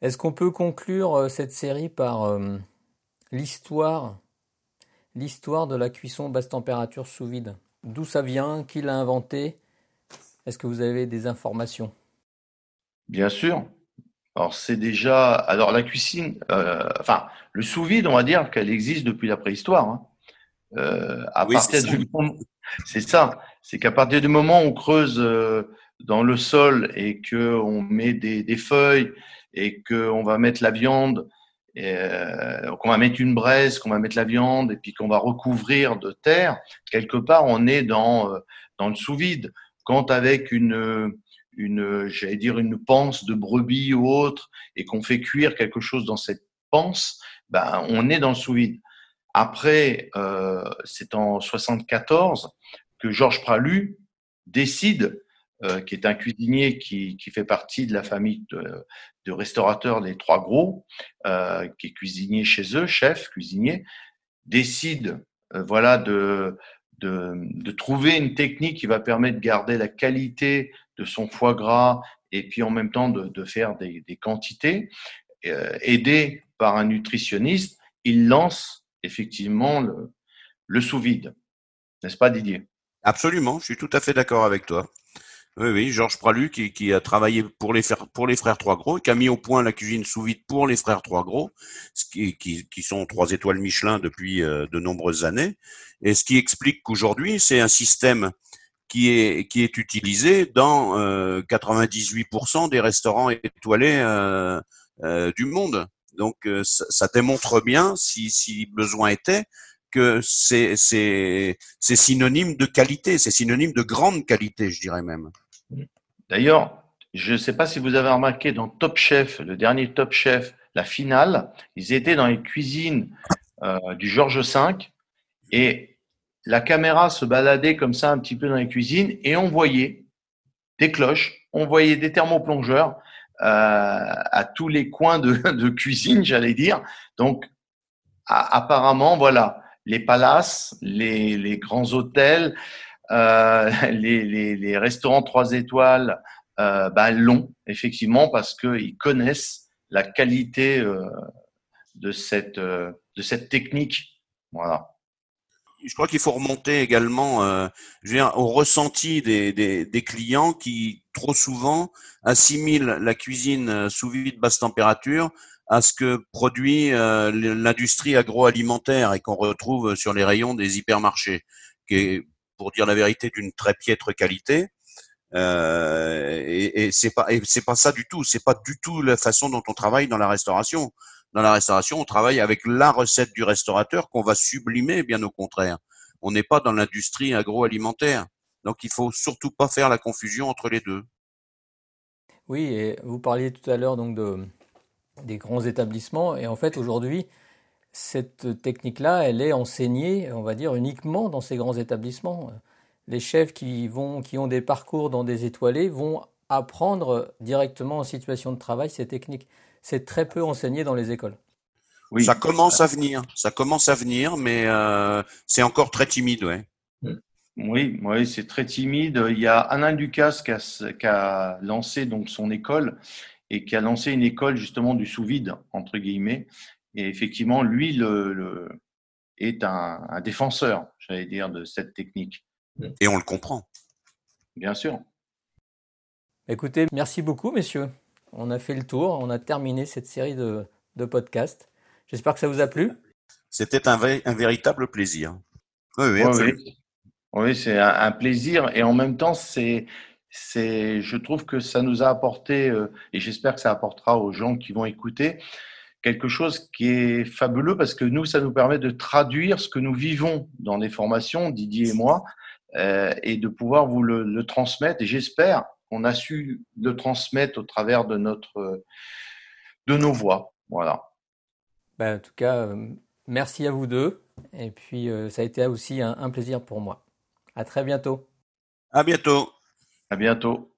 Est-ce qu'on peut conclure euh, cette série par euh, l'histoire, l'histoire de la cuisson basse température sous vide? D'où ça vient? Qui l'a inventé? Est-ce que vous avez des informations? Bien sûr. Alors c'est déjà, alors la cuisine, euh, enfin le sous vide, on va dire qu'elle existe depuis la préhistoire. Hein. À partir du c'est ça, c'est qu'à partir du moment où on creuse dans le sol et que on met des, des feuilles et qu'on va mettre la viande, euh, qu'on va mettre une braise, qu'on va mettre la viande et puis qu'on va recouvrir de terre, quelque part on est dans, euh, dans le sous-vide. Quand avec une, une j'allais dire une panse de brebis ou autre et qu'on fait cuire quelque chose dans cette panse, ben, on est dans le sous-vide. Après, euh, c'est en 74 que Georges Pralu décide euh, qui est un cuisinier qui, fait partie de la famille de, restaurateurs des Trois Gros, euh, qui est cuisinier chez eux, chef, cuisinier, décide voilà, de, de, trouver une technique qui va permettre de garder la qualité de son foie gras et puis en même temps de, faire des, quantités. Aidé par un nutritionniste, il lance effectivement le, sous-vide. N'est-ce pas Didier? Absolument, je suis tout à fait d'accord avec toi. Oui, oui, Georges Pralu qui, a travaillé pour les, pour les frères Trois Gros, qui a mis au point la cuisine sous vide pour les frères Trois Gros, qui, sont trois étoiles Michelin depuis euh, de nombreuses années, et ce qui explique qu'aujourd'hui c'est un système qui est, qui est utilisé dans euh, 98% des restaurants étoilés euh, euh du monde. Donc euh, ça, ça, démontre bien, si, si besoin était, que c'est synonyme de qualité, c'est synonyme de grande qualité, je dirais même. D'ailleurs, je ne sais pas si vous avez remarqué dans Top Chef, le dernier Top Chef, la finale, ils étaient dans les cuisines euh, du Georges V et la caméra se baladait comme ça un petit peu dans les cuisines et on voyait des cloches, on voyait des thermoplongeurs à tous les coins de, cuisine, j'allais dire. Donc, apparemment, voilà, les palaces, les, grands hôtels, euh, les, restaurants trois étoiles euh, bah, l'ont effectivement parce qu'ils connaissent la qualité euh, de, cette, euh, technique. Voilà. Je crois qu'il faut remonter également euh, au ressenti des, clients qui trop souvent assimilent la cuisine sous vide basse température à ce que produit l'industrie agroalimentaire et qu'on retrouve sur les rayons des hypermarchés, qui est pour dire la vérité, d'une très piètre qualité. Euh, et, et c'est pas ça du tout. C'est pas du tout la façon dont on travaille dans la restauration. Dans la restauration, on travaille avec la recette du restaurateur qu'on va sublimer, bien au contraire. On n'est pas dans l'industrie agroalimentaire. Donc, il faut surtout pas faire la confusion entre les deux. Oui, et vous parliez tout à l'heure donc de des grands établissements, et en fait aujourd'hui, cette technique-là, elle est enseignée, on va dire, uniquement dans ces grands établissements. Les chefs qui, vont, qui ont des parcours dans des étoilés vont apprendre directement en situation de travail ces techniques. C'est très peu enseigné dans les écoles. Oui. Ça commence à venir, ça commence à venir, mais euh, c'est encore très timide, ouais. Oui, oui c'est très timide. Il y a Alain Ducasse qui a, qui a, lancé donc son école et qui a lancé une école justement du sous-vide entre guillemets et effectivement, lui le, le est un, un défenseur, j'allais dire, de cette technique. Et on le comprend. Bien sûr. Écoutez, merci beaucoup, messieurs. On a fait le tour, on a terminé cette série de, de podcasts. J'espère que ça vous a plu. C'était un, un, véritable plaisir. Oui, oui, oui, oui c'est un, plaisir et en même temps, c'est, c'est, je trouve que ça nous a apporté, euh, et j'espère que ça apportera aux gens qui vont écouter, quelque chose qui est fabuleux parce que nous, ça nous permet de traduire ce que nous vivons dans les formations, Didier et moi, euh, et de pouvoir vous le, transmettre. Et j'espère qu'on a su le transmettre au travers de notre, de nos voix. Voilà. Ben, en tout cas, euh, merci à vous deux. Et puis, ça a été aussi un plaisir pour moi. À très bientôt. À bientôt. À bientôt.